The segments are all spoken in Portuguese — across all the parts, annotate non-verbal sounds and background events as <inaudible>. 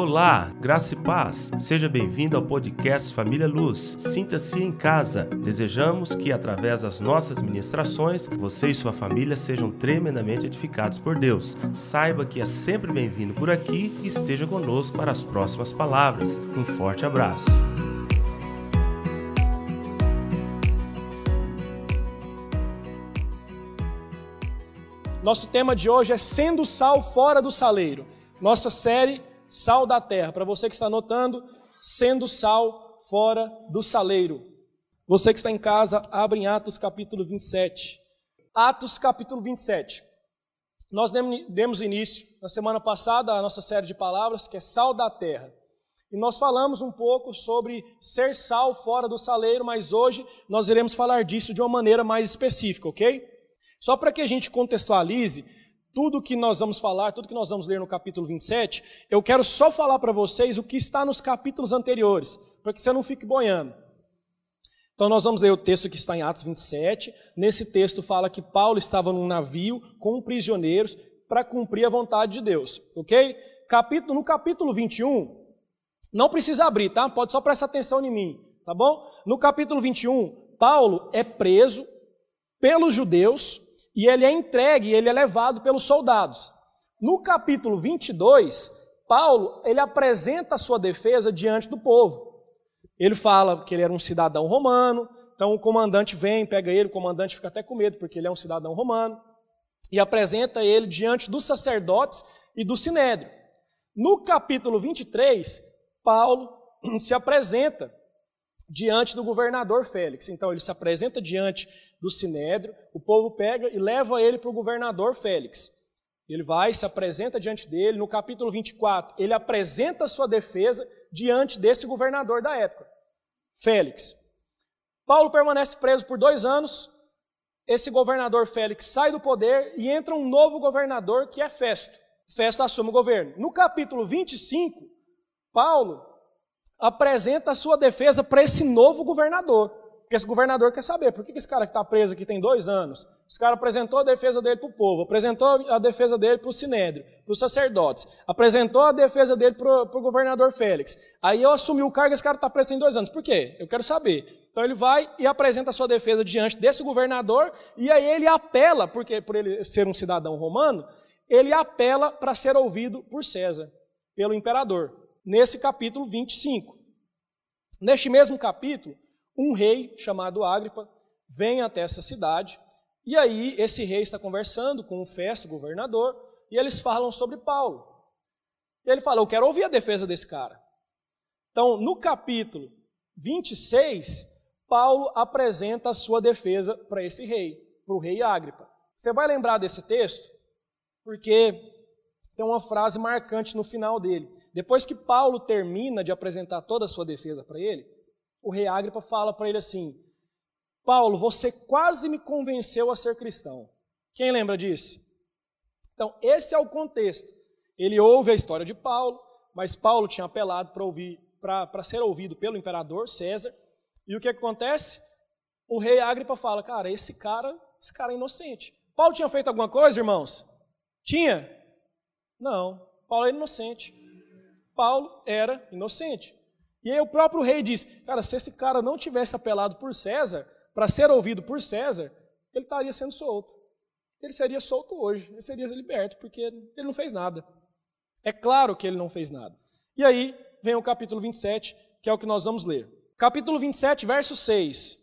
Olá, graça e paz. Seja bem-vindo ao podcast Família Luz. Sinta-se em casa. Desejamos que, através das nossas ministrações, você e sua família sejam tremendamente edificados por Deus. Saiba que é sempre bem-vindo por aqui e esteja conosco para as próximas palavras. Um forte abraço. Nosso tema de hoje é Sendo Sal Fora do Saleiro. Nossa série Sal da Terra. Para você que está anotando, Sendo Sal Fora do Saleiro. Você que está em casa, abre em Atos capítulo 27. Atos capítulo 27. Nós demos início na semana passada à nossa série de palavras, que é Sal da Terra. E nós falamos um pouco sobre ser sal fora do saleiro, mas hoje nós iremos falar disso de uma maneira mais específica, ok? Só para que a gente contextualize tudo que nós vamos falar, tudo que nós vamos ler no capítulo 27, eu quero só falar para vocês o que está nos capítulos anteriores, para que você não fique boiando. Então nós vamos ler o texto que está em Atos 27. Nesse texto fala que Paulo estava num navio com prisioneiros para cumprir a vontade de Deus, ok? Capítulo, no capítulo 21, não precisa abrir, tá? Pode só prestar atenção em mim, tá bom? No capítulo 21, Paulo é preso pelos judeus e ele é entregue, ele é levado pelos soldados. No capítulo 22, Paulo, ele apresenta a sua defesa diante do povo. Ele fala que ele era um cidadão romano, então o comandante vem, pega ele, o comandante fica até com medo, porque ele é um cidadão romano, e apresenta ele diante dos sacerdotes e do sinédrio. No capítulo 23, Paulo <clears throat> se apresenta diante do governador Félix. Então ele se apresenta diante do sinédrio, o povo pega e leva ele para o governador Félix. Ele vai, se apresenta diante dele, no capítulo 24, ele apresenta a sua defesa diante desse governador da época, Félix. Paulo permanece preso por dois anos, esse governador Félix sai do poder e entra um novo governador que é Festo. Festo assume o governo. No capítulo 25, Paulo apresenta a sua defesa para esse novo governador. Porque esse governador quer saber por que esse cara que está preso aqui tem dois anos. Esse cara apresentou a defesa dele para o povo, apresentou a defesa dele para o sinédrio, para os sacerdotes, apresentou a defesa dele para o governador Félix. Aí eu assumi o cargo, esse cara está preso tem dois anos. Por quê? Eu quero saber. Então ele vai e apresenta a sua defesa diante desse governador, e aí ele apela, porque por ele ser um cidadão romano, ele apela para ser ouvido por César, pelo imperador nesse capítulo 25. Neste mesmo capítulo, um rei chamado Agripa vem até essa cidade, e aí esse rei está conversando com o Festo, governador, e eles falam sobre Paulo. E ele fala: Eu quero ouvir a defesa desse cara. Então, no capítulo 26, Paulo apresenta a sua defesa para esse rei, para o rei Agripa. Você vai lembrar desse texto? Porque tem uma frase marcante no final dele. Depois que Paulo termina de apresentar toda a sua defesa para ele, o rei Agripa fala para ele assim: Paulo, você quase me convenceu a ser cristão. Quem lembra disso? Então, esse é o contexto. Ele ouve a história de Paulo, mas Paulo tinha apelado para ser ouvido pelo imperador César. E o que acontece? O rei Agripa fala: Cara, esse cara, esse cara é inocente. Paulo tinha feito alguma coisa, irmãos? Tinha? Não, Paulo era inocente. Paulo era inocente. E aí o próprio rei diz: Cara, se esse cara não tivesse apelado por César, para ser ouvido por César, ele estaria sendo solto. Ele seria solto hoje, ele seria liberto, porque ele não fez nada. É claro que ele não fez nada. E aí vem o capítulo 27, que é o que nós vamos ler. Capítulo 27, verso 6.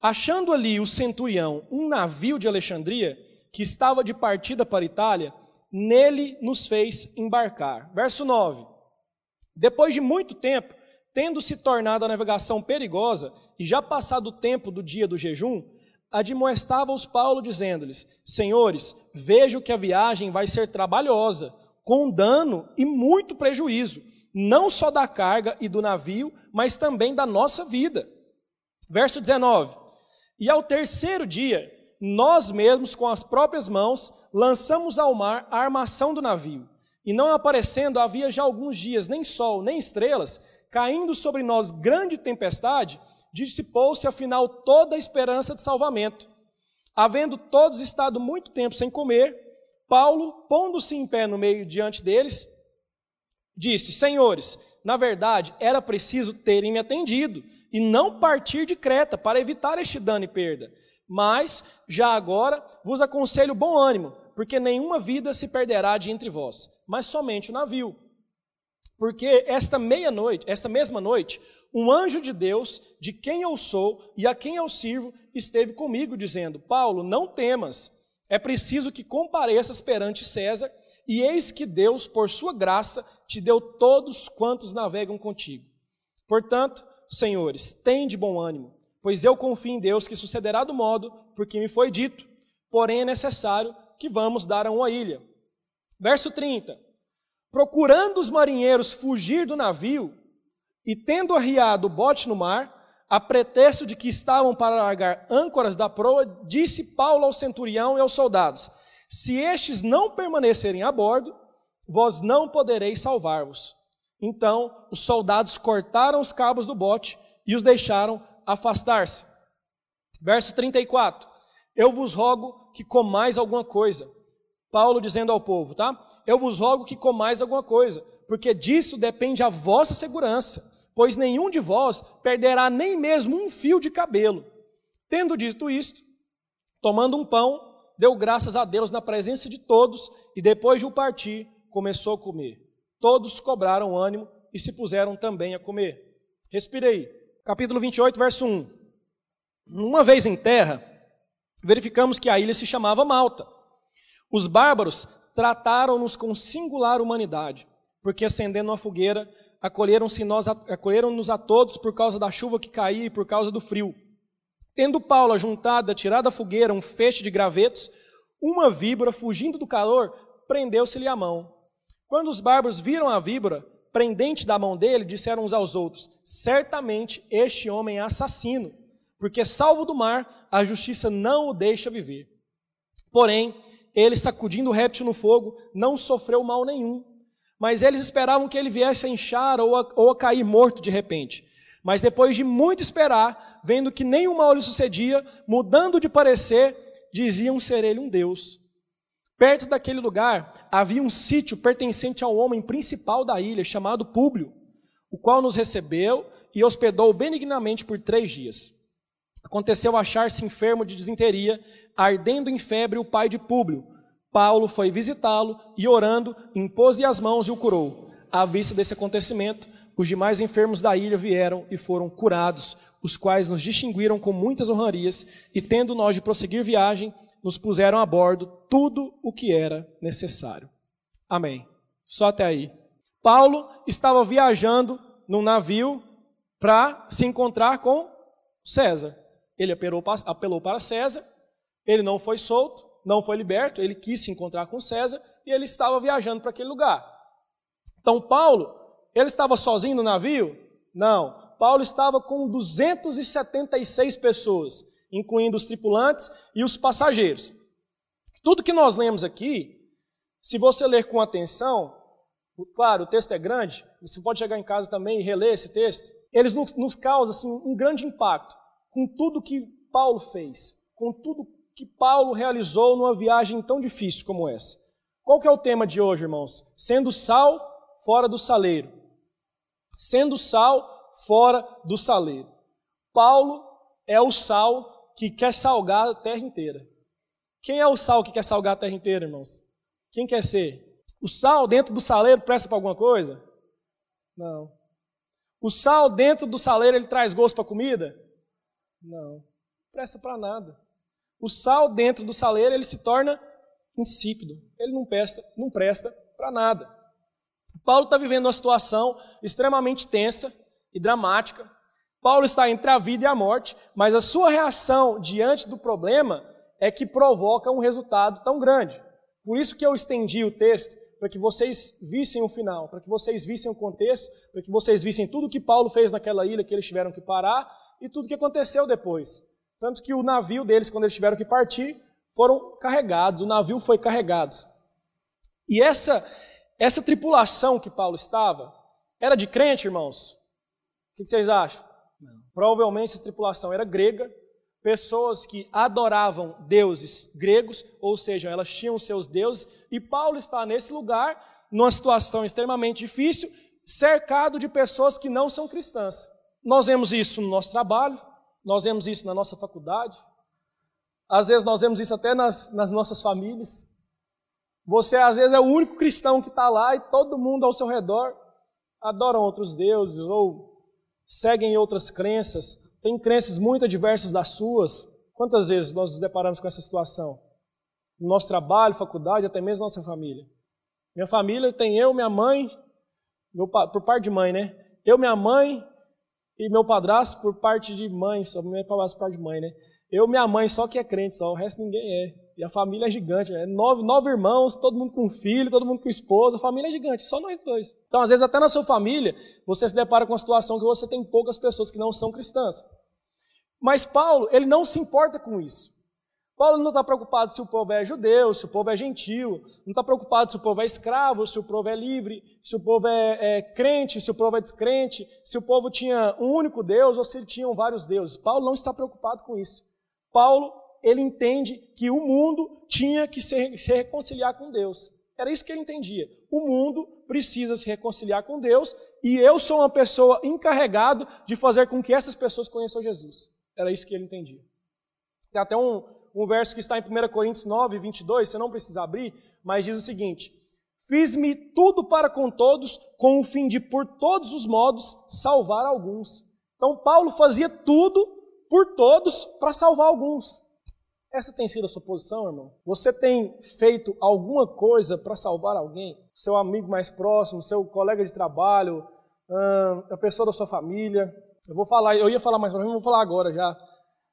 Achando ali o centurião um navio de Alexandria, que estava de partida para Itália, nele nos fez embarcar. Verso 9. Depois de muito tempo, tendo se tornado a navegação perigosa e já passado o tempo do dia do jejum, admoestava-os Paulo dizendo-lhes: Senhores, vejo que a viagem vai ser trabalhosa, com dano e muito prejuízo, não só da carga e do navio, mas também da nossa vida. Verso 19: E ao terceiro dia, nós mesmos, com as próprias mãos, lançamos ao mar a armação do navio. E não aparecendo havia já alguns dias nem sol, nem estrelas, caindo sobre nós grande tempestade, dissipou-se afinal toda a esperança de salvamento. Havendo todos estado muito tempo sem comer, Paulo, pondo-se em pé no meio diante deles, disse: Senhores, na verdade era preciso terem me atendido e não partir de Creta para evitar este dano e perda. Mas, já agora, vos aconselho bom ânimo, porque nenhuma vida se perderá de entre vós, mas somente o navio. Porque esta meia-noite, esta mesma noite, um anjo de Deus, de quem eu sou e a quem eu sirvo, esteve comigo, dizendo: Paulo, não temas, é preciso que compareças perante César, e eis que Deus, por sua graça, te deu todos quantos navegam contigo. Portanto, senhores, tem de bom ânimo, pois eu confio em Deus que sucederá do modo porque me foi dito. Porém, é necessário que vamos dar a uma ilha. Verso 30. Procurando os marinheiros fugir do navio, e tendo arriado o bote no mar, a pretexto de que estavam para largar âncoras da proa, disse Paulo ao centurião e aos soldados: Se estes não permanecerem a bordo, vós não podereis salvar-vos. Então os soldados cortaram os cabos do bote e os deixaram afastar-se. Verso 34. Eu vos rogo que comais alguma coisa. Paulo dizendo ao povo, tá? Eu vos rogo que comais alguma coisa, porque disso depende a vossa segurança pois nenhum de vós perderá nem mesmo um fio de cabelo. Tendo dito isto, tomando um pão, deu graças a Deus na presença de todos e depois de o partir, começou a comer. Todos cobraram ânimo e se puseram também a comer. Respirei. Capítulo 28, verso 1. Uma vez em terra, verificamos que a ilha se chamava Malta. Os bárbaros trataram-nos com singular humanidade, porque acendendo uma fogueira, acolheram-nos a todos por causa da chuva que caía e por causa do frio. Tendo Paulo ajuntado, tirado da fogueira um feixe de gravetos, uma víbora, fugindo do calor, prendeu-se-lhe a mão. Quando os bárbaros viram a víbora, prendente da mão dele, disseram uns aos outros: Certamente este homem é assassino, porque, salvo do mar, a justiça não o deixa viver. Porém, ele, sacudindo o réptil no fogo, não sofreu mal nenhum mas eles esperavam que ele viesse a inchar ou a, ou a cair morto de repente. Mas depois de muito esperar, vendo que nenhum mal lhe sucedia, mudando de parecer, diziam ser ele um Deus. Perto daquele lugar havia um sítio pertencente ao homem principal da ilha, chamado Públio, o qual nos recebeu e hospedou benignamente por três dias. Aconteceu achar-se enfermo de desinteria, ardendo em febre o pai de Públio, Paulo foi visitá-lo e, orando, impôs-lhe as mãos e o curou. À vista desse acontecimento, os demais enfermos da ilha vieram e foram curados, os quais nos distinguiram com muitas honrarias, e tendo nós de prosseguir viagem, nos puseram a bordo tudo o que era necessário. Amém. Só até aí. Paulo estava viajando num navio para se encontrar com César. Ele apelou para César, ele não foi solto, não foi liberto, ele quis se encontrar com César e ele estava viajando para aquele lugar. Então, Paulo, ele estava sozinho no navio? Não. Paulo estava com 276 pessoas, incluindo os tripulantes e os passageiros. Tudo que nós lemos aqui, se você ler com atenção, claro, o texto é grande, você pode chegar em casa também e reler esse texto, eles nos, nos causam assim, um grande impacto com tudo que Paulo fez, com tudo que Paulo realizou numa viagem tão difícil como essa. Qual que é o tema de hoje, irmãos? Sendo sal fora do saleiro. Sendo sal fora do saleiro. Paulo é o sal que quer salgar a terra inteira. Quem é o sal que quer salgar a terra inteira, irmãos? Quem quer ser? O sal dentro do saleiro presta para alguma coisa? Não. O sal dentro do saleiro ele traz gosto para comida? Não. Presta para nada o sal dentro do saleiro ele se torna insípido. Ele não presta, não presta para nada. Paulo está vivendo uma situação extremamente tensa e dramática. Paulo está entre a vida e a morte, mas a sua reação diante do problema é que provoca um resultado tão grande. Por isso que eu estendi o texto, para que vocês vissem o final, para que vocês vissem o contexto, para que vocês vissem tudo que Paulo fez naquela ilha que eles tiveram que parar e tudo que aconteceu depois. Tanto que o navio deles, quando eles tiveram que partir, foram carregados, o navio foi carregado. E essa, essa tripulação que Paulo estava, era de crente, irmãos? O que vocês acham? Não. Provavelmente essa tripulação era grega, pessoas que adoravam deuses gregos, ou seja, elas tinham seus deuses, e Paulo está nesse lugar numa situação extremamente difícil, cercado de pessoas que não são cristãs. Nós vemos isso no nosso trabalho, nós vemos isso na nossa faculdade, às vezes nós vemos isso até nas, nas nossas famílias. Você, às vezes, é o único cristão que está lá e todo mundo ao seu redor adoram outros deuses ou seguem outras crenças, tem crenças muito diversas das suas. Quantas vezes nós nos deparamos com essa situação? No nosso trabalho, faculdade, até mesmo nossa família. Minha família tem eu, minha mãe, meu, por parte de mãe, né? Eu, minha mãe e meu padrasto por parte de mãe, só meu padrasto por parte de mãe, né? Eu, minha mãe, só que é crente, só o resto ninguém é. E a família é gigante, né? Nove, nove irmãos, todo mundo com filho, todo mundo com esposa, a família é gigante, só nós dois. Então, às vezes, até na sua família, você se depara com a situação que você tem poucas pessoas que não são cristãs. Mas Paulo, ele não se importa com isso. Paulo não está preocupado se o povo é judeu, se o povo é gentil, não está preocupado se o povo é escravo, se o povo é livre, se o povo é, é, crente, se o povo é descrente, se o povo tinha um único Deus ou se tinham vários deuses. Paulo não está preocupado com isso. Paulo, ele entende que o mundo tinha que se, se reconciliar com Deus. Era isso que ele entendia. O mundo precisa se reconciliar com Deus e eu sou uma pessoa encarregado de fazer com que essas pessoas conheçam Jesus. Era isso que ele entendia. Tem até um, um verso que está em 1 Coríntios 9, 22, você não precisa abrir, mas diz o seguinte: Fiz-me tudo para com todos, com o fim de, por todos os modos, salvar alguns. Então, Paulo fazia tudo por todos para salvar alguns. Essa tem sido a sua posição, irmão? Você tem feito alguma coisa para salvar alguém? Seu amigo mais próximo, seu colega de trabalho, a pessoa da sua família? Eu vou falar, eu ia falar mais para mim, vou falar agora já.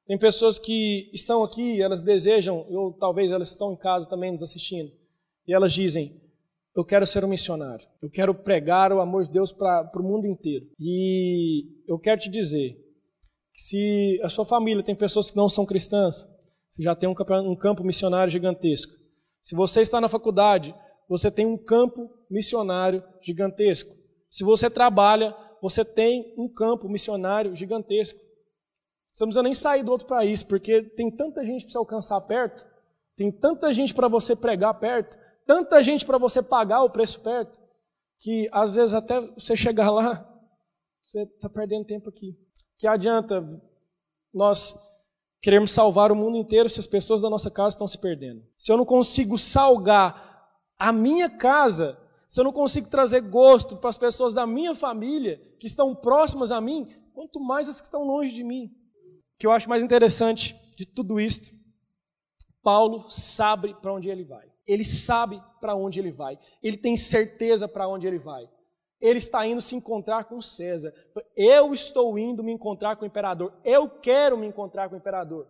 Tem pessoas que estão aqui, elas desejam, ou talvez elas estão em casa também nos assistindo, e elas dizem: Eu quero ser um missionário, eu quero pregar o amor de Deus para o mundo inteiro. E eu quero te dizer que se a sua família tem pessoas que não são cristãs, você já tem um campo, um campo missionário gigantesco. Se você está na faculdade, você tem um campo missionário gigantesco. Se você trabalha, você tem um campo missionário gigantesco. Você não precisa nem sair do outro país, porque tem tanta gente para você alcançar perto, tem tanta gente para você pregar perto, tanta gente para você pagar o preço perto, que às vezes até você chegar lá, você está perdendo tempo aqui. Que adianta nós queremos salvar o mundo inteiro se as pessoas da nossa casa estão se perdendo? Se eu não consigo salgar a minha casa se eu não consigo trazer gosto para as pessoas da minha família, que estão próximas a mim, quanto mais as que estão longe de mim. O que eu acho mais interessante de tudo isso, Paulo sabe para onde ele vai. Ele sabe para onde ele vai. Ele tem certeza para onde ele vai. Ele está indo se encontrar com César. Eu estou indo me encontrar com o imperador. Eu quero me encontrar com o imperador.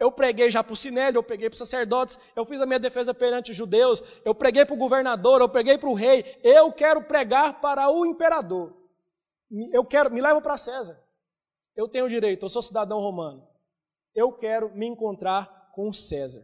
Eu preguei já para o Sinédrio, eu preguei para os sacerdotes, eu fiz a minha defesa perante os judeus, eu preguei para o governador, eu preguei para o rei. Eu quero pregar para o imperador. Eu quero, me leva para César. Eu tenho direito, eu sou cidadão romano. Eu quero me encontrar com César.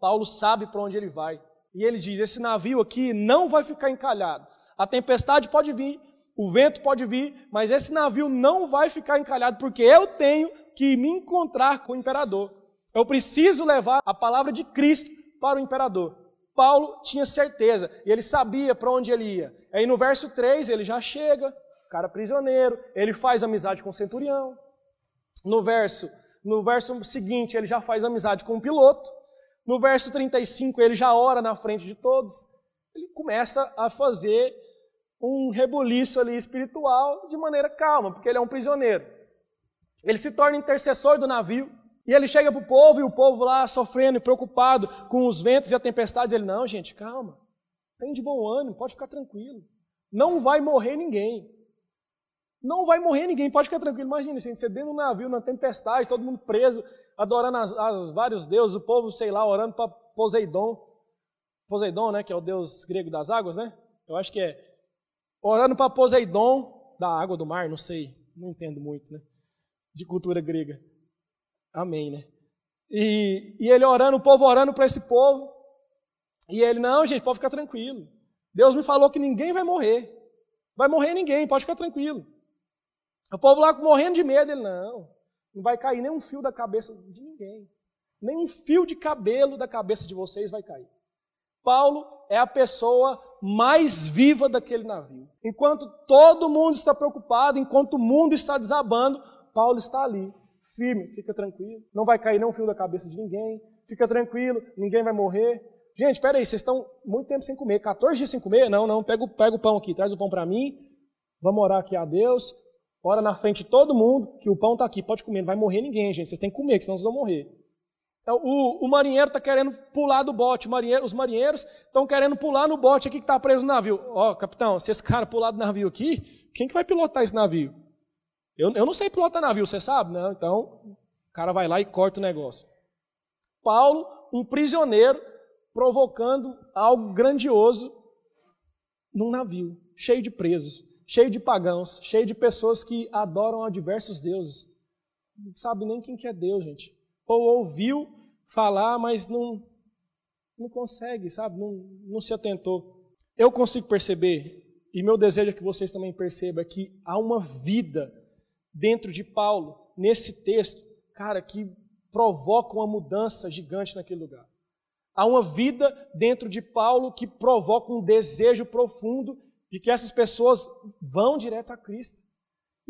Paulo sabe para onde ele vai. E ele diz: esse navio aqui não vai ficar encalhado. A tempestade pode vir, o vento pode vir, mas esse navio não vai ficar encalhado, porque eu tenho que me encontrar com o imperador. Eu preciso levar a palavra de Cristo para o imperador. Paulo tinha certeza e ele sabia para onde ele ia. Aí no verso 3 ele já chega, cara prisioneiro, ele faz amizade com o centurião. No verso, no verso seguinte ele já faz amizade com o piloto. No verso 35 ele já ora na frente de todos. Ele começa a fazer um rebuliço ali espiritual de maneira calma, porque ele é um prisioneiro. Ele se torna intercessor do navio e ele chega para o povo e o povo lá sofrendo e preocupado com os ventos e a tempestade. Ele, não, gente, calma, tem de bom ânimo, pode ficar tranquilo. Não vai morrer ninguém. Não vai morrer ninguém, pode ficar tranquilo. Imagina, gente, você dentro do navio, na tempestade, todo mundo preso, adorando as, as vários deuses, o povo, sei lá, orando para Poseidon. Poseidon, né, que é o deus grego das águas, né? Eu acho que é orando para Poseidon, da água do mar, não sei, não entendo muito, né? De cultura grega. Amém, né? E, e ele orando, o povo orando para esse povo. E ele, não, gente, pode ficar tranquilo. Deus me falou que ninguém vai morrer. Vai morrer ninguém, pode ficar tranquilo. O povo lá morrendo de medo, ele, não, não vai cair nem um fio da cabeça de ninguém. Nem um fio de cabelo da cabeça de vocês vai cair. Paulo é a pessoa mais viva daquele navio. Enquanto todo mundo está preocupado, enquanto o mundo está desabando, Paulo está ali, firme, fica tranquilo, não vai cair nenhum fio da cabeça de ninguém, fica tranquilo, ninguém vai morrer. Gente, espera aí, vocês estão muito tempo sem comer, 14 dias sem comer? Não, não, pega, pega o pão aqui, traz o pão para mim, vamos orar aqui a Deus, ora na frente de todo mundo, que o pão está aqui, pode comer, não vai morrer ninguém, gente, vocês têm que comer, senão vocês vão morrer. Então, o, o marinheiro está querendo pular do bote, marinheiro, os marinheiros estão querendo pular no bote aqui que está preso no navio. Ó, oh, capitão, se esse cara pular do navio aqui, quem que vai pilotar esse navio? Eu, eu não sei pilotar navio, você sabe? Não, então o cara vai lá e corta o negócio. Paulo, um prisioneiro, provocando algo grandioso num navio, cheio de presos, cheio de pagãos, cheio de pessoas que adoram a diversos deuses. Não sabe nem quem que é Deus, gente ou ouviu falar, mas não, não consegue, sabe? Não, não se atentou. Eu consigo perceber, e meu desejo é que vocês também percebam, que há uma vida dentro de Paulo, nesse texto, cara, que provoca uma mudança gigante naquele lugar. Há uma vida dentro de Paulo que provoca um desejo profundo de que essas pessoas vão direto a Cristo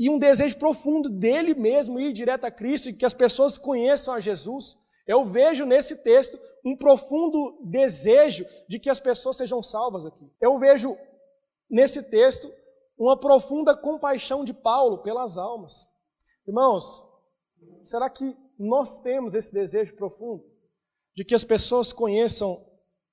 e um desejo profundo dele mesmo ir direto a Cristo e que as pessoas conheçam a Jesus. Eu vejo nesse texto um profundo desejo de que as pessoas sejam salvas aqui. Eu vejo nesse texto uma profunda compaixão de Paulo pelas almas. Irmãos, será que nós temos esse desejo profundo de que as pessoas conheçam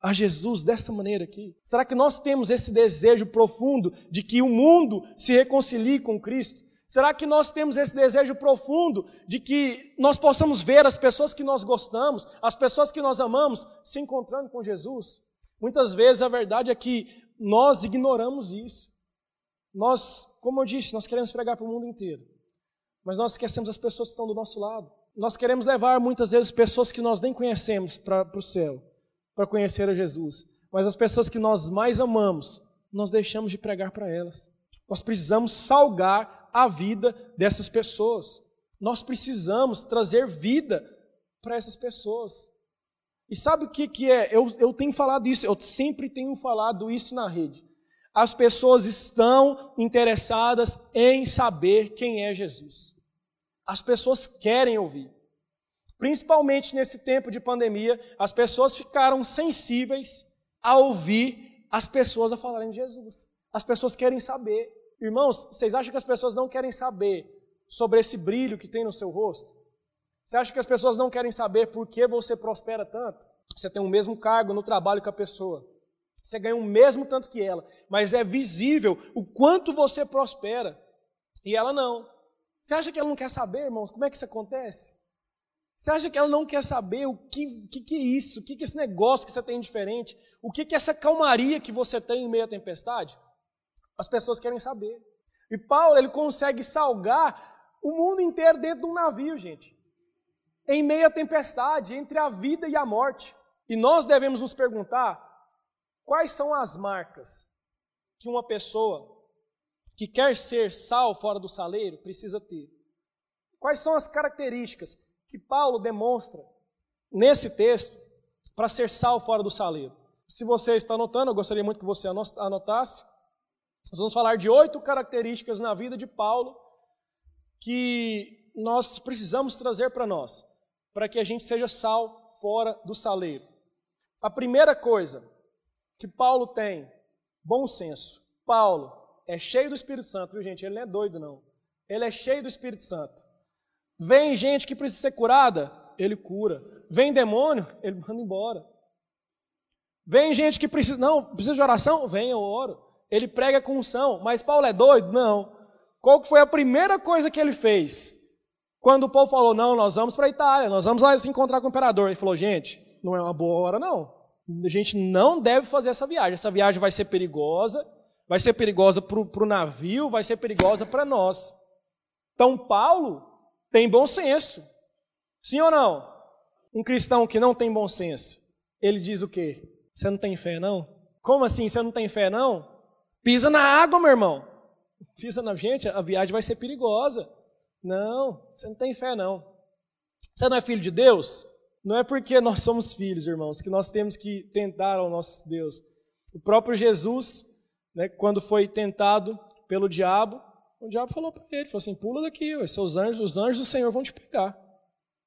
a Jesus dessa maneira aqui? Será que nós temos esse desejo profundo de que o mundo se reconcilie com Cristo? Será que nós temos esse desejo profundo de que nós possamos ver as pessoas que nós gostamos, as pessoas que nós amamos, se encontrando com Jesus? Muitas vezes a verdade é que nós ignoramos isso. Nós, como eu disse, nós queremos pregar para o mundo inteiro, mas nós esquecemos as pessoas que estão do nosso lado. Nós queremos levar muitas vezes pessoas que nós nem conhecemos para o céu, para conhecer a Jesus, mas as pessoas que nós mais amamos, nós deixamos de pregar para elas. Nós precisamos salgar a vida dessas pessoas. Nós precisamos trazer vida para essas pessoas. E sabe o que, que é? Eu, eu tenho falado isso, eu sempre tenho falado isso na rede. As pessoas estão interessadas em saber quem é Jesus. As pessoas querem ouvir. Principalmente nesse tempo de pandemia, as pessoas ficaram sensíveis a ouvir as pessoas a falarem de Jesus. As pessoas querem saber. Irmãos, vocês acham que as pessoas não querem saber sobre esse brilho que tem no seu rosto? Você acha que as pessoas não querem saber por que você prospera tanto? Você tem o mesmo cargo no trabalho que a pessoa. Você ganha o mesmo tanto que ela, mas é visível o quanto você prospera. E ela não. Você acha que ela não quer saber, irmãos, como é que isso acontece? Você acha que ela não quer saber o que, que, que é isso? O que, que é esse negócio que você tem diferente? O que, que é essa calmaria que você tem em meio à tempestade? As pessoas querem saber. E Paulo, ele consegue salgar o mundo inteiro dentro de um navio, gente. Em meio à tempestade, entre a vida e a morte. E nós devemos nos perguntar quais são as marcas que uma pessoa que quer ser sal fora do saleiro precisa ter. Quais são as características que Paulo demonstra nesse texto para ser sal fora do saleiro? Se você está anotando, eu gostaria muito que você anotasse. Nós vamos falar de oito características na vida de Paulo que nós precisamos trazer para nós, para que a gente seja sal fora do saleiro. A primeira coisa que Paulo tem, bom senso. Paulo é cheio do Espírito Santo, viu gente? Ele não é doido, não. Ele é cheio do Espírito Santo. Vem gente que precisa ser curada, ele cura. Vem demônio, ele manda embora. Vem gente que precisa, não, precisa de oração, vem, eu oro ele prega com unção, mas Paulo é doido? Não. Qual foi a primeira coisa que ele fez? Quando o povo falou, não, nós vamos para a Itália, nós vamos lá se encontrar com o imperador. Ele falou, gente, não é uma boa hora não. A gente não deve fazer essa viagem. Essa viagem vai ser perigosa, vai ser perigosa para o navio, vai ser perigosa para nós. Então Paulo tem bom senso. Sim ou não? Um cristão que não tem bom senso, ele diz o quê? Você não tem fé não? Como assim, você não tem fé não? Pisa na água, meu irmão. Pisa na gente, a viagem vai ser perigosa. Não, você não tem fé, não. Você não é filho de Deus? Não é porque nós somos filhos, irmãos, que nós temos que tentar ao nosso Deus. O próprio Jesus, né, quando foi tentado pelo diabo, o diabo falou para ele, falou assim, pula daqui, seus anjos, os anjos do Senhor vão te pegar.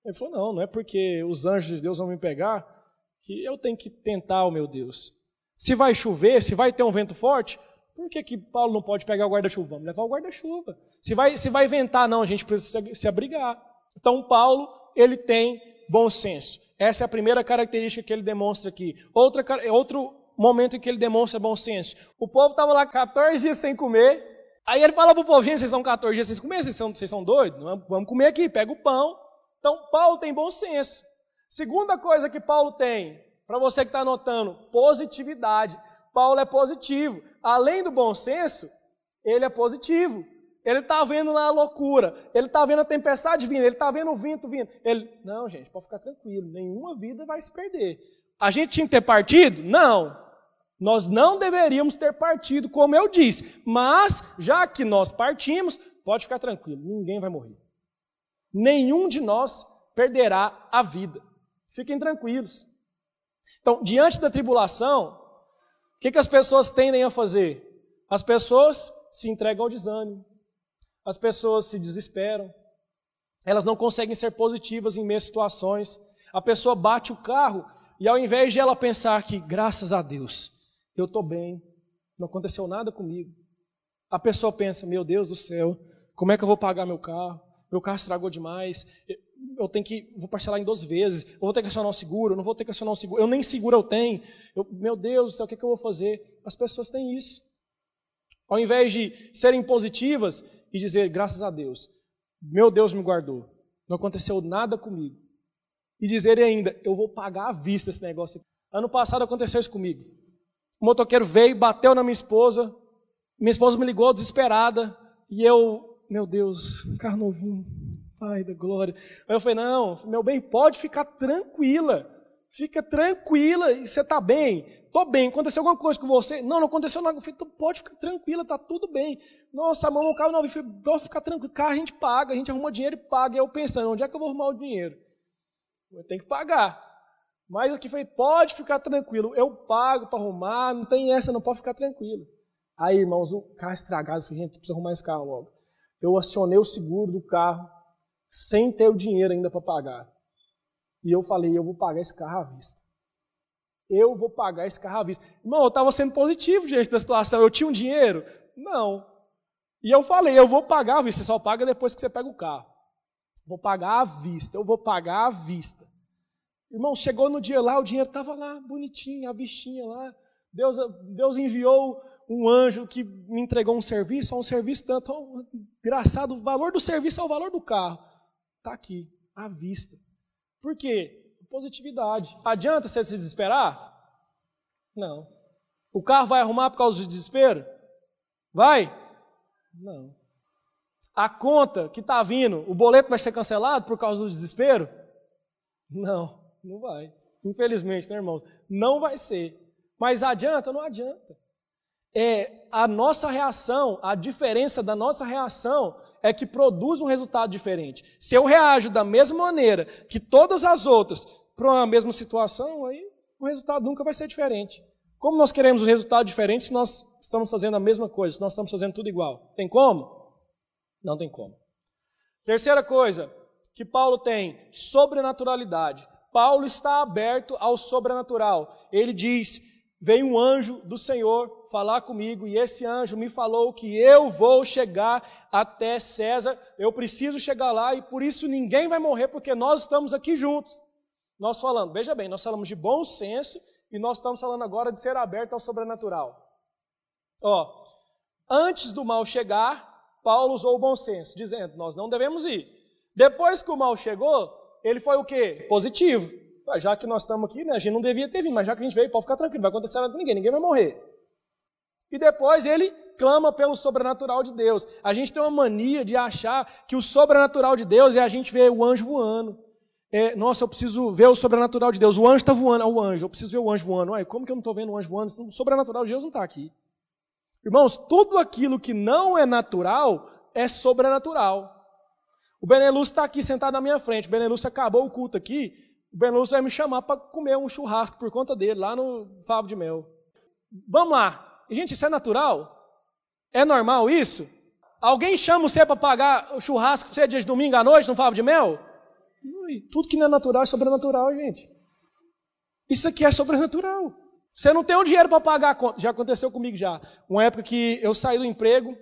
Ele falou, não, não é porque os anjos de Deus vão me pegar que eu tenho que tentar o meu Deus. Se vai chover, se vai ter um vento forte, por que, que Paulo não pode pegar o guarda-chuva? Vamos levar o guarda-chuva. Se vai, se vai ventar, não, a gente precisa se abrigar. Então, Paulo, ele tem bom senso. Essa é a primeira característica que ele demonstra aqui. Outra, outro momento em que ele demonstra bom senso. O povo estava lá 14 dias sem comer. Aí ele fala para o povo, vocês estão 14 dias sem comer? Vocês são, vocês são doidos? Vamos comer aqui, pega o pão. Então, Paulo tem bom senso. Segunda coisa que Paulo tem, para você que está anotando, positividade. Paulo é positivo. Além do bom senso, ele é positivo. Ele está vendo lá a loucura, ele está vendo a tempestade vindo, ele está vendo o vento vindo. Ele, não, gente, pode ficar tranquilo, nenhuma vida vai se perder. A gente tinha que ter partido? Não. Nós não deveríamos ter partido, como eu disse. Mas, já que nós partimos, pode ficar tranquilo, ninguém vai morrer. Nenhum de nós perderá a vida. Fiquem tranquilos. Então, diante da tribulação, o que, que as pessoas tendem a fazer? As pessoas se entregam ao desânimo, as pessoas se desesperam, elas não conseguem ser positivas em meias situações. A pessoa bate o carro e ao invés de ela pensar que, graças a Deus, eu estou bem, não aconteceu nada comigo, a pessoa pensa: meu Deus do céu, como é que eu vou pagar meu carro? Meu carro estragou demais, eu tenho que, vou parcelar em 12 vezes, eu vou ter que acionar um seguro, eu não vou ter que acionar um seguro, eu nem seguro eu tenho, eu, meu Deus do céu, o que, é que eu vou fazer? As pessoas têm isso. Ao invés de serem positivas, e dizer: graças a Deus, meu Deus me guardou, não aconteceu nada comigo. E dizer ainda: eu vou pagar à vista esse negócio. Ano passado aconteceu isso comigo. O motoqueiro veio, bateu na minha esposa, minha esposa me ligou desesperada, e eu, meu Deus, carro novinho, Pai da glória. Aí eu falei: não, meu bem, pode ficar tranquila. Fica tranquila você está bem. Estou bem. Aconteceu alguma coisa com você? Não, não aconteceu nada. Eu falei, pode ficar tranquila, está tudo bem. Nossa, mamãe, o carro não. Eu falei, pode ficar tranquilo. Carro a gente paga, a gente arruma dinheiro e paga. E eu pensando, onde é que eu vou arrumar o dinheiro? Eu tenho que pagar. Mas aqui foi, pode ficar tranquilo. Eu pago para arrumar, não tem essa, não pode ficar tranquilo. Aí, irmãos, o carro estragado. Eu falei, gente, precisa arrumar esse carro logo. Eu acionei o seguro do carro sem ter o dinheiro ainda para pagar. E eu falei, eu vou pagar esse carro à vista. Eu vou pagar esse carro à vista. Irmão, eu estava sendo positivo diante da situação. Eu tinha um dinheiro? Não. E eu falei, eu vou pagar à vista. Você só paga depois que você pega o carro. Vou pagar à vista. Eu vou pagar à vista. Irmão, chegou no dia lá, o dinheiro estava lá, bonitinho, a vistinha lá. Deus, Deus enviou um anjo que me entregou um serviço, um serviço tanto, engraçado, o valor do serviço é o valor do carro. Está aqui, à vista. Por quê? Positividade. Adianta você se desesperar? Não. O carro vai arrumar por causa do desespero? Vai? Não. A conta que está vindo, o boleto vai ser cancelado por causa do desespero? Não, não vai. Infelizmente, né, irmãos? Não vai ser. Mas adianta? Não adianta. É a nossa reação, a diferença da nossa reação é que produz um resultado diferente. Se eu reajo da mesma maneira que todas as outras para uma mesma situação, aí o resultado nunca vai ser diferente. Como nós queremos um resultado diferente se nós estamos fazendo a mesma coisa, se nós estamos fazendo tudo igual? Tem como? Não tem como. Terceira coisa que Paulo tem, sobrenaturalidade. Paulo está aberto ao sobrenatural. Ele diz: veio um anjo do Senhor falar comigo e esse anjo me falou que eu vou chegar até César, eu preciso chegar lá e por isso ninguém vai morrer porque nós estamos aqui juntos. Nós falamos, veja bem, nós falamos de bom senso e nós estamos falando agora de ser aberto ao sobrenatural. Ó, antes do mal chegar, Paulo usou o bom senso, dizendo: nós não devemos ir. Depois que o mal chegou, ele foi o quê? Positivo. Já que nós estamos aqui, né, a gente não devia ter vindo, mas já que a gente veio, pode ficar tranquilo, não vai acontecer nada com ninguém, ninguém vai morrer. E depois ele clama pelo sobrenatural de Deus. A gente tem uma mania de achar que o sobrenatural de Deus é a gente ver o anjo voando. É, nossa, eu preciso ver o sobrenatural de Deus. O anjo está voando, ah, o anjo, eu preciso ver o anjo voando. Ué, como que eu não estou vendo o anjo voando? O sobrenatural de Deus não está aqui. Irmãos, tudo aquilo que não é natural é sobrenatural. O Benelux está aqui sentado na minha frente. O Benelux acabou o culto aqui o Benelux vai me chamar para comer um churrasco por conta dele, lá no Favo de Mel. Vamos lá. Gente, isso é natural? É normal isso? Alguém chama você para pagar o churrasco para você dia de domingo à noite, não fala de mel? Tudo que não é natural é sobrenatural, gente. Isso aqui é sobrenatural. Você não tem o dinheiro para pagar a conta. Já aconteceu comigo já. Uma época que eu saí do emprego,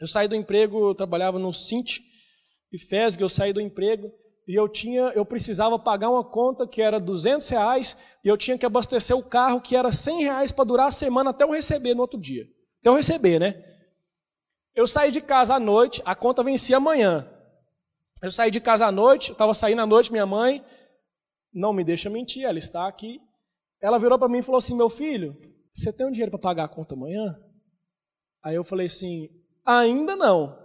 eu saí do emprego, eu trabalhava no Cint e FESG, eu saí do emprego e eu tinha, eu precisava pagar uma conta que era 200 reais e eu tinha que abastecer o carro que era 100 reais para durar a semana até eu receber no outro dia. Até eu receber, né? Eu saí de casa à noite, a conta vencia amanhã. Eu saí de casa à noite, estava saindo à noite, minha mãe, não me deixa mentir, ela está aqui. Ela virou para mim e falou assim: Meu filho, você tem um dinheiro para pagar a conta amanhã? Aí eu falei assim: Ainda não,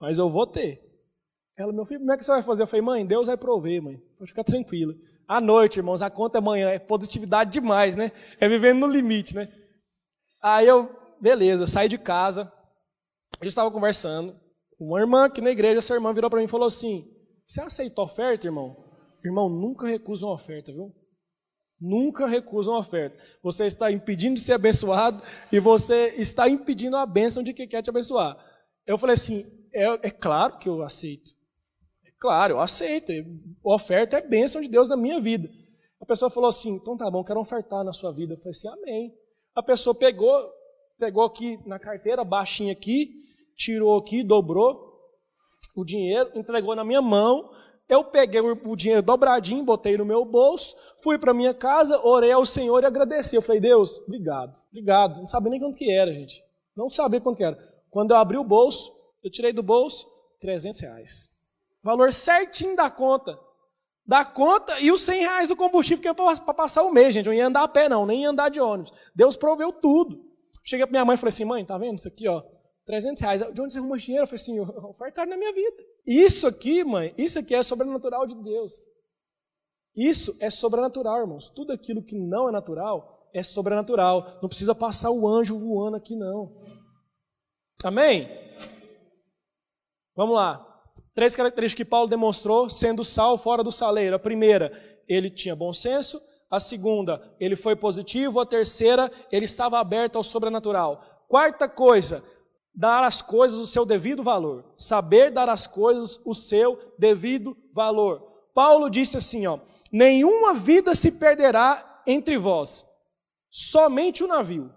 mas eu vou ter. Ela, meu filho, como é que você vai fazer? Eu falei: Mãe, Deus vai prover, mãe, pode ficar tranquila. À noite, irmãos, a conta é amanhã, é positividade demais, né? É vivendo no limite, né? Aí eu, beleza, saí de casa, eu estava conversando com uma irmã aqui na igreja, essa irmã virou para mim e falou assim: Você aceita oferta, irmão? Irmão, nunca recusa uma oferta, viu? Nunca recusa uma oferta. Você está impedindo de ser abençoado e você está impedindo a bênção de quem quer te abençoar. Eu falei assim: é, é claro que eu aceito. Claro, eu aceito. Oferta é bênção de Deus na minha vida. A pessoa falou assim: então tá bom, quero ofertar na sua vida. Eu falei assim: amém. A pessoa pegou, pegou aqui na carteira, baixinha aqui, tirou aqui, dobrou o dinheiro, entregou na minha mão. Eu peguei o dinheiro dobradinho, botei no meu bolso, fui para minha casa, orei ao Senhor e agradeci. Eu falei, Deus, obrigado, obrigado. Não sabia nem quanto que era, gente. Não sabia quanto que era. Quando eu abri o bolso, eu tirei do bolso 300 reais. Valor certinho da conta. Da conta e os 100 reais do combustível que é para passar o mês, gente. Eu não ia andar a pé, não, nem ia andar de ônibus. Deus proveu tudo. Cheguei para minha mãe e falei assim: mãe, tá vendo isso aqui, ó? 300 reais. De onde você arrumou dinheiro? Eu falei assim, ofertaram na minha vida. Isso aqui, mãe, isso aqui é sobrenatural de Deus. Isso é sobrenatural, irmãos. Tudo aquilo que não é natural é sobrenatural. Não precisa passar o anjo voando aqui, não. Amém? Vamos lá. Três características que Paulo demonstrou sendo sal fora do saleiro. A primeira, ele tinha bom senso. A segunda, ele foi positivo. A terceira, ele estava aberto ao sobrenatural. Quarta coisa, dar às coisas o seu devido valor. Saber dar às coisas o seu devido valor. Paulo disse assim, ó: Nenhuma vida se perderá entre vós, somente o navio.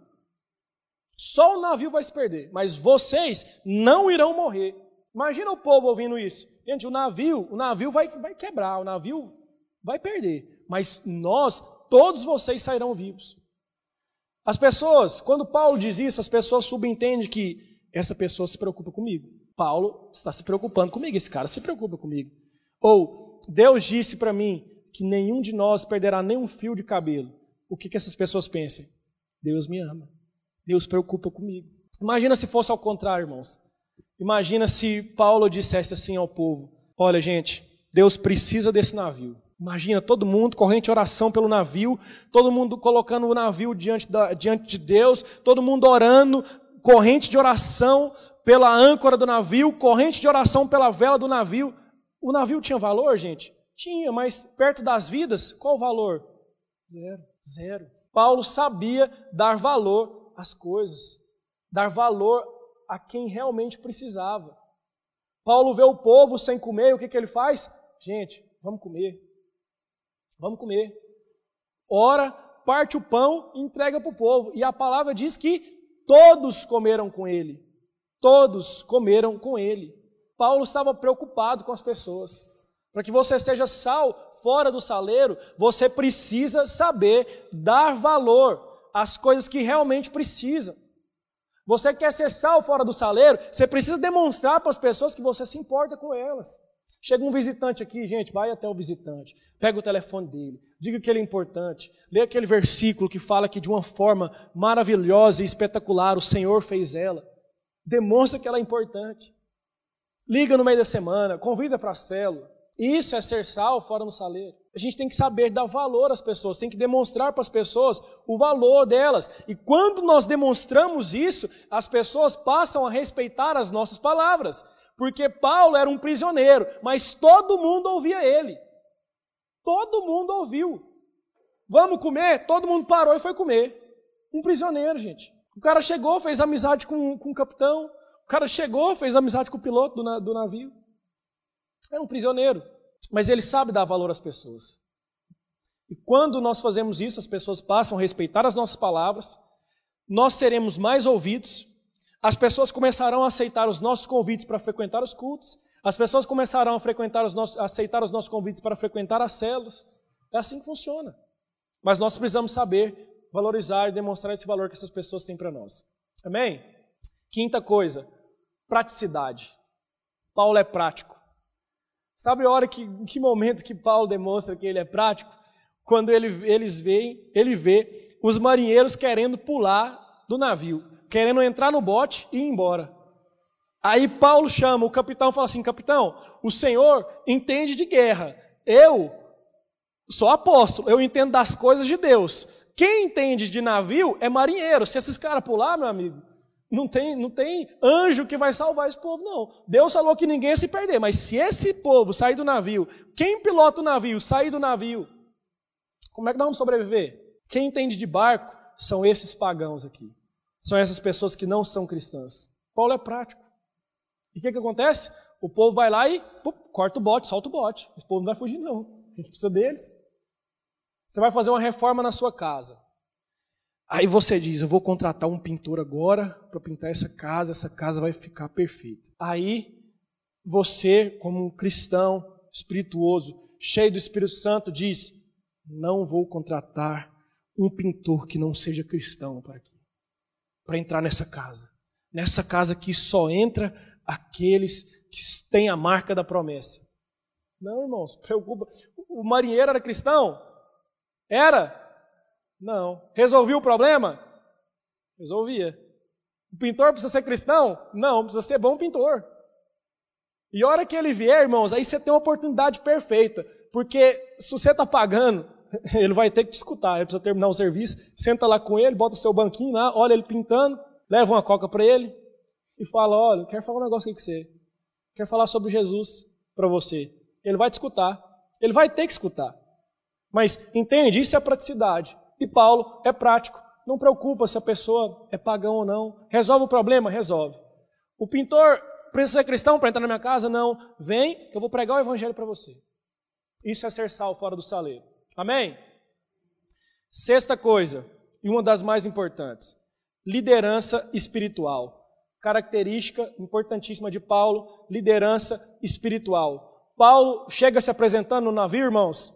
Só o navio vai se perder, mas vocês não irão morrer. Imagina o povo ouvindo isso. Gente, o navio, o navio vai, vai quebrar, o navio vai perder, mas nós, todos vocês sairão vivos. As pessoas, quando Paulo diz isso, as pessoas subentendem que essa pessoa se preocupa comigo. Paulo está se preocupando comigo, esse cara se preocupa comigo. Ou Deus disse para mim que nenhum de nós perderá nem um fio de cabelo. O que, que essas pessoas pensam? Deus me ama. Deus preocupa comigo. Imagina se fosse ao contrário, irmãos. Imagina se Paulo dissesse assim ao povo: Olha, gente, Deus precisa desse navio. Imagina todo mundo, corrente oração pelo navio, todo mundo colocando o navio diante, da, diante de Deus, todo mundo orando, corrente de oração pela âncora do navio, corrente de oração pela vela do navio. O navio tinha valor, gente? Tinha, mas perto das vidas, qual o valor? Zero. Zero. Paulo sabia dar valor às coisas, dar valor a quem realmente precisava. Paulo vê o povo sem comer, o que, que ele faz? Gente, vamos comer. Vamos comer. Ora, parte o pão e entrega para o povo. E a palavra diz que Todos comeram com ele. Todos comeram com ele. Paulo estava preocupado com as pessoas. Para que você seja sal fora do saleiro, você precisa saber dar valor às coisas que realmente precisam. Você quer ser sal fora do saleiro, você precisa demonstrar para as pessoas que você se importa com elas. Chega um visitante aqui, gente, vai até o visitante, pega o telefone dele, diga que ele é importante, lê aquele versículo que fala que de uma forma maravilhosa e espetacular o Senhor fez ela. Demonstra que ela é importante. Liga no meio da semana, convida para a célula. Isso é ser sal fora no saleiro. A gente tem que saber dar valor às pessoas, tem que demonstrar para as pessoas o valor delas. E quando nós demonstramos isso, as pessoas passam a respeitar as nossas palavras. Porque Paulo era um prisioneiro, mas todo mundo ouvia ele. Todo mundo ouviu. Vamos comer? Todo mundo parou e foi comer. Um prisioneiro, gente. O cara chegou, fez amizade com, com o capitão. O cara chegou, fez amizade com o piloto do, do navio. É um prisioneiro. Mas ele sabe dar valor às pessoas. E quando nós fazemos isso, as pessoas passam a respeitar as nossas palavras, nós seremos mais ouvidos, as pessoas começarão a aceitar os nossos convites para frequentar os cultos, as pessoas começarão a frequentar os nossos, a aceitar os nossos convites para frequentar as células. É assim que funciona. Mas nós precisamos saber valorizar e demonstrar esse valor que essas pessoas têm para nós. Amém? Quinta coisa, praticidade. Paulo é prático. Sabe a hora que, em que momento que Paulo demonstra que ele é prático? Quando ele, eles veem, ele vê os marinheiros querendo pular do navio, querendo entrar no bote e ir embora. Aí Paulo chama o capitão e fala assim: Capitão, o senhor entende de guerra. Eu sou apóstolo, eu entendo das coisas de Deus. Quem entende de navio é marinheiro. Se esses caras pular, meu amigo, não tem, não tem anjo que vai salvar esse povo, não. Deus falou que ninguém ia se perder, mas se esse povo sair do navio, quem pilota o navio, sair do navio, como é que nós vamos sobreviver? Quem entende de barco são esses pagãos aqui. São essas pessoas que não são cristãs. Paulo é prático. E o que, que acontece? O povo vai lá e pup, corta o bote, solta o bote. Esse povo não vai fugir, não. A gente precisa deles. Você vai fazer uma reforma na sua casa. Aí você diz: Eu vou contratar um pintor agora para pintar essa casa, essa casa vai ficar perfeita. Aí você, como um cristão espirituoso, cheio do Espírito Santo, diz: Não vou contratar um pintor que não seja cristão para aqui, para entrar nessa casa. Nessa casa que só entra aqueles que têm a marca da promessa. Não, irmãos, preocupa. O marinheiro era cristão? Era? Não. Resolvia o problema? Resolvia. O pintor precisa ser cristão? Não, precisa ser bom pintor. E a hora que ele vier, irmãos, aí você tem uma oportunidade perfeita. Porque se você está pagando, <laughs> ele vai ter que te escutar. Ele precisa terminar o serviço, senta lá com ele, bota o seu banquinho lá, olha ele pintando, leva uma coca para ele e fala: Olha, quero falar um negócio aqui com você. Quero falar sobre Jesus para você. Ele vai te escutar. Ele vai ter que escutar. Mas entende? Isso é praticidade. E Paulo é prático. Não preocupa se a pessoa é pagão ou não. Resolve o problema? Resolve. O pintor precisa ser cristão para entrar na minha casa? Não. Vem, que eu vou pregar o evangelho para você. Isso é ser sal fora do saleiro. Amém? Sexta coisa, e uma das mais importantes: liderança espiritual. Característica importantíssima de Paulo, liderança espiritual. Paulo chega se apresentando no navio, irmãos,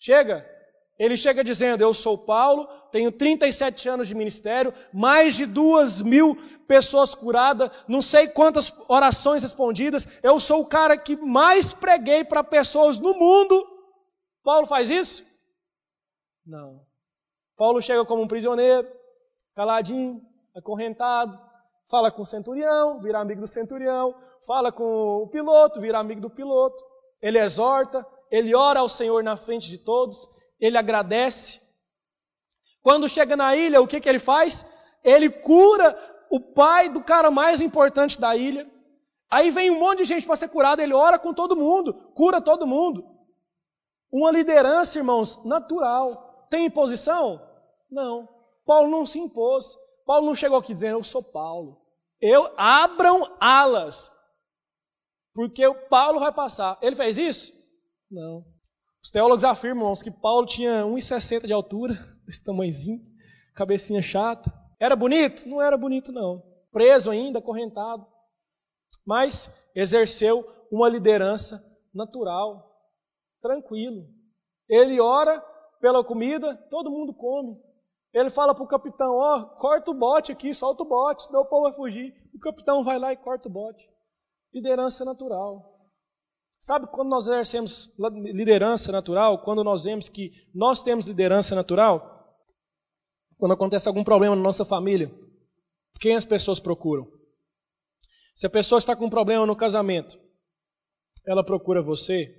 Chega. Ele chega dizendo: Eu sou Paulo, tenho 37 anos de ministério, mais de duas mil pessoas curadas, não sei quantas orações respondidas. Eu sou o cara que mais preguei para pessoas no mundo. Paulo faz isso? Não. Paulo chega como um prisioneiro, caladinho, acorrentado, fala com o centurião, vira amigo do centurião, fala com o piloto, vira amigo do piloto. Ele exorta, ele ora ao Senhor na frente de todos, ele agradece. Quando chega na ilha, o que, que ele faz? Ele cura o pai do cara mais importante da ilha. Aí vem um monte de gente para ser curada, ele ora com todo mundo, cura todo mundo. Uma liderança, irmãos, natural. Tem imposição? Não. Paulo não se impôs. Paulo não chegou aqui dizendo, eu sou Paulo. Eu abram alas. Porque o Paulo vai passar. Ele fez isso? Não. Os teólogos afirmam, irmãos, que Paulo tinha 1,60 de altura, <laughs> desse tamanhozinho, cabecinha chata. Era bonito? Não era bonito, não. Preso ainda, acorrentado. Mas exerceu uma liderança natural, tranquilo. Ele ora pela comida, todo mundo come. Ele fala para o capitão: Ó, oh, corta o bote aqui, solta o bote, senão o povo vai fugir. O capitão vai lá e corta o bote. Liderança natural. Sabe quando nós exercemos liderança natural, quando nós vemos que nós temos liderança natural? Quando acontece algum problema na nossa família, quem as pessoas procuram? Se a pessoa está com um problema no casamento, ela procura você.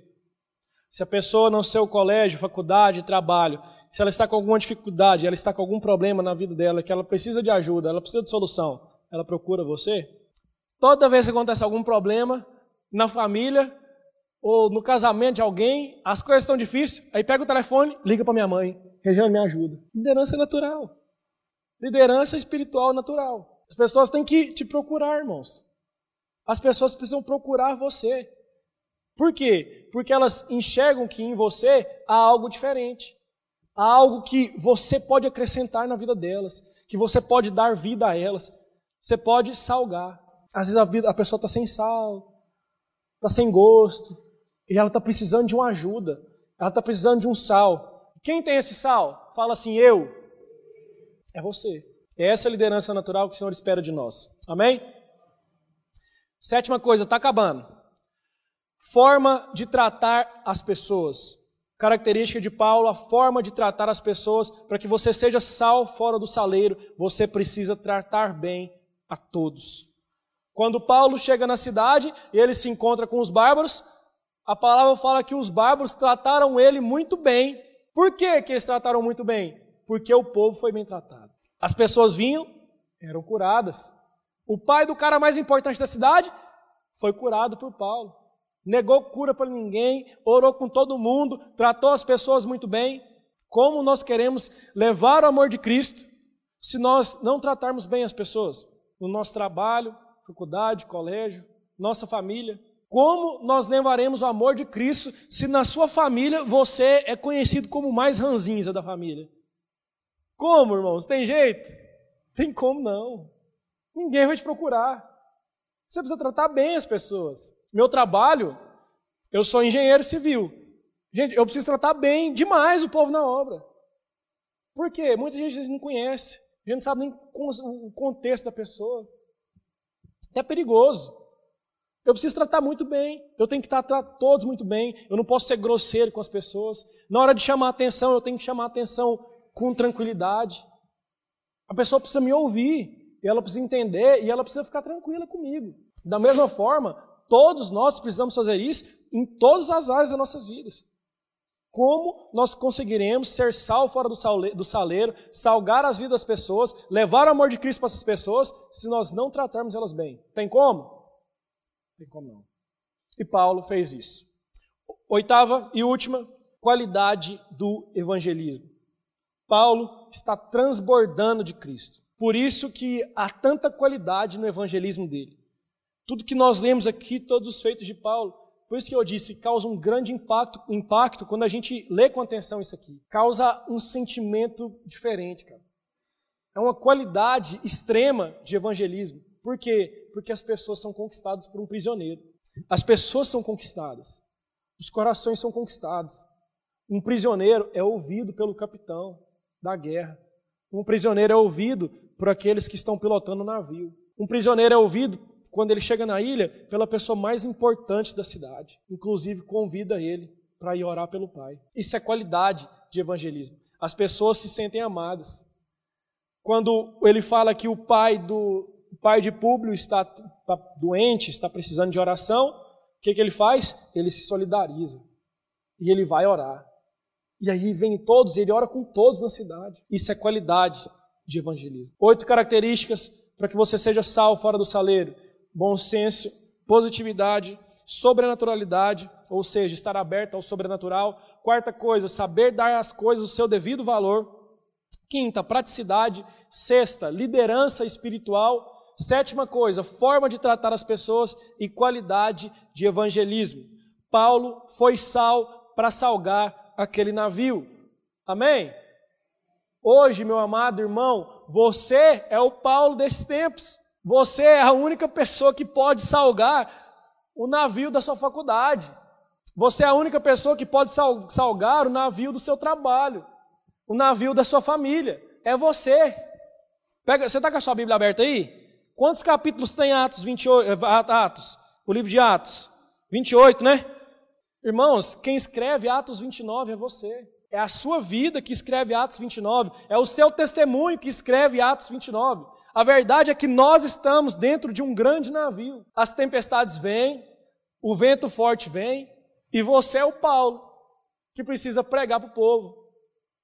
Se a pessoa no seu colégio, faculdade, trabalho, se ela está com alguma dificuldade, ela está com algum problema na vida dela, que ela precisa de ajuda, ela precisa de solução, ela procura você. Toda vez que acontece algum problema na família, ou no casamento de alguém, as coisas estão difíceis, aí pega o telefone, liga para minha mãe, Regiane me ajuda. Liderança é natural. Liderança espiritual natural. As pessoas têm que te procurar, irmãos. As pessoas precisam procurar você. Por quê? Porque elas enxergam que em você há algo diferente. Há algo que você pode acrescentar na vida delas, que você pode dar vida a elas. Você pode salgar. Às vezes a, vida, a pessoa está sem sal, está sem gosto, e ela está precisando de uma ajuda. Ela está precisando de um sal. Quem tem esse sal? Fala assim, eu. É você. É essa liderança natural que o Senhor espera de nós. Amém? Sétima coisa, está acabando. Forma de tratar as pessoas. Característica de Paulo, a forma de tratar as pessoas. Para que você seja sal fora do saleiro, você precisa tratar bem a todos. Quando Paulo chega na cidade e ele se encontra com os bárbaros, a palavra fala que os bárbaros trataram ele muito bem. Por que, que eles trataram muito bem? Porque o povo foi bem tratado. As pessoas vinham, eram curadas. O pai do cara mais importante da cidade foi curado por Paulo. Negou cura para ninguém, orou com todo mundo, tratou as pessoas muito bem. Como nós queremos levar o amor de Cristo se nós não tratarmos bem as pessoas? No nosso trabalho, faculdade, colégio, nossa família. Como nós levaremos o amor de Cristo se na sua família você é conhecido como o mais ranzinza da família? Como, irmãos? Tem jeito? Tem como não. Ninguém vai te procurar. Você precisa tratar bem as pessoas. Meu trabalho, eu sou engenheiro civil. Gente, eu preciso tratar bem demais o povo na obra. Por quê? Muita gente não conhece. A gente não sabe nem o contexto da pessoa. É perigoso. Eu preciso tratar muito bem. Eu tenho que tratar todos muito bem. Eu não posso ser grosseiro com as pessoas. Na hora de chamar atenção, eu tenho que chamar atenção com tranquilidade. A pessoa precisa me ouvir e ela precisa entender e ela precisa ficar tranquila comigo. Da mesma forma, todos nós precisamos fazer isso em todas as áreas das nossas vidas. Como nós conseguiremos ser sal fora do saleiro, salgar as vidas das pessoas, levar o amor de Cristo para essas pessoas, se nós não tratarmos elas bem? Tem como? Tem como não. E Paulo fez isso. Oitava e última, qualidade do evangelismo. Paulo está transbordando de Cristo. Por isso que há tanta qualidade no evangelismo dele. Tudo que nós lemos aqui, todos os feitos de Paulo, por isso que eu disse, causa um grande impacto, impacto quando a gente lê com atenção isso aqui. Causa um sentimento diferente, cara. É uma qualidade extrema de evangelismo. Por quê? Porque as pessoas são conquistadas por um prisioneiro. As pessoas são conquistadas. Os corações são conquistados. Um prisioneiro é ouvido pelo capitão da guerra. Um prisioneiro é ouvido por aqueles que estão pilotando o navio. Um prisioneiro é ouvido quando ele chega na ilha pela pessoa mais importante da cidade. Inclusive convida ele para ir orar pelo pai. Isso é qualidade de evangelismo. As pessoas se sentem amadas. Quando ele fala que o pai do o pai de Públio está, está doente, está precisando de oração, o que, que ele faz? Ele se solidariza e ele vai orar. E aí vem todos, ele ora com todos na cidade. Isso é qualidade de evangelismo. Oito características para que você seja sal fora do saleiro: bom senso, positividade, sobrenaturalidade, ou seja, estar aberto ao sobrenatural. Quarta coisa, saber dar às coisas o seu devido valor. Quinta, praticidade. Sexta, liderança espiritual. Sétima coisa, forma de tratar as pessoas e qualidade de evangelismo. Paulo foi sal para salgar aquele navio. Amém? Hoje, meu amado irmão, você é o Paulo desses tempos. Você é a única pessoa que pode salgar o navio da sua faculdade. Você é a única pessoa que pode salgar o navio do seu trabalho, o navio da sua família. É você. Pega, você está com a sua Bíblia aberta aí? Quantos capítulos tem Atos 28? Eh, Atos, o livro de Atos? 28, né? Irmãos, quem escreve Atos 29 é você. É a sua vida que escreve Atos 29. É o seu testemunho que escreve Atos 29. A verdade é que nós estamos dentro de um grande navio. As tempestades vêm, o vento forte vem, e você é o Paulo, que precisa pregar para o povo,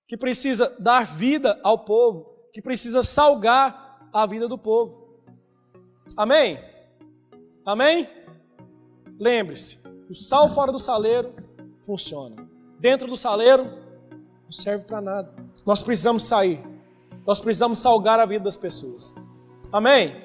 que precisa dar vida ao povo, que precisa salgar a vida do povo. Amém? Amém? Lembre-se, o sal fora do saleiro funciona. Dentro do saleiro, não serve para nada. Nós precisamos sair nós precisamos salgar a vida das pessoas. Amém?